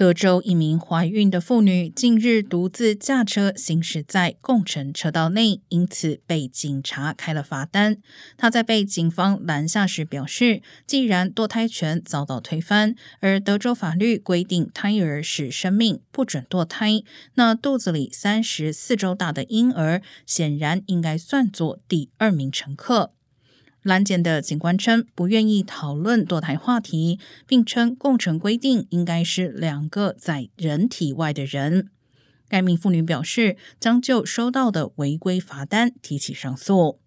德州一名怀孕的妇女近日独自驾车行驶在共乘车道内，因此被警察开了罚单。她在被警方拦下时表示，既然堕胎权遭到推翻，而德州法律规定胎儿是生命，不准堕胎，那肚子里三十四周大的婴儿显然应该算作第二名乘客。拦检的警官称不愿意讨论堕胎话题，并称共乘规定应该是两个在人体外的人。该名妇女表示将就收到的违规罚单提起上诉。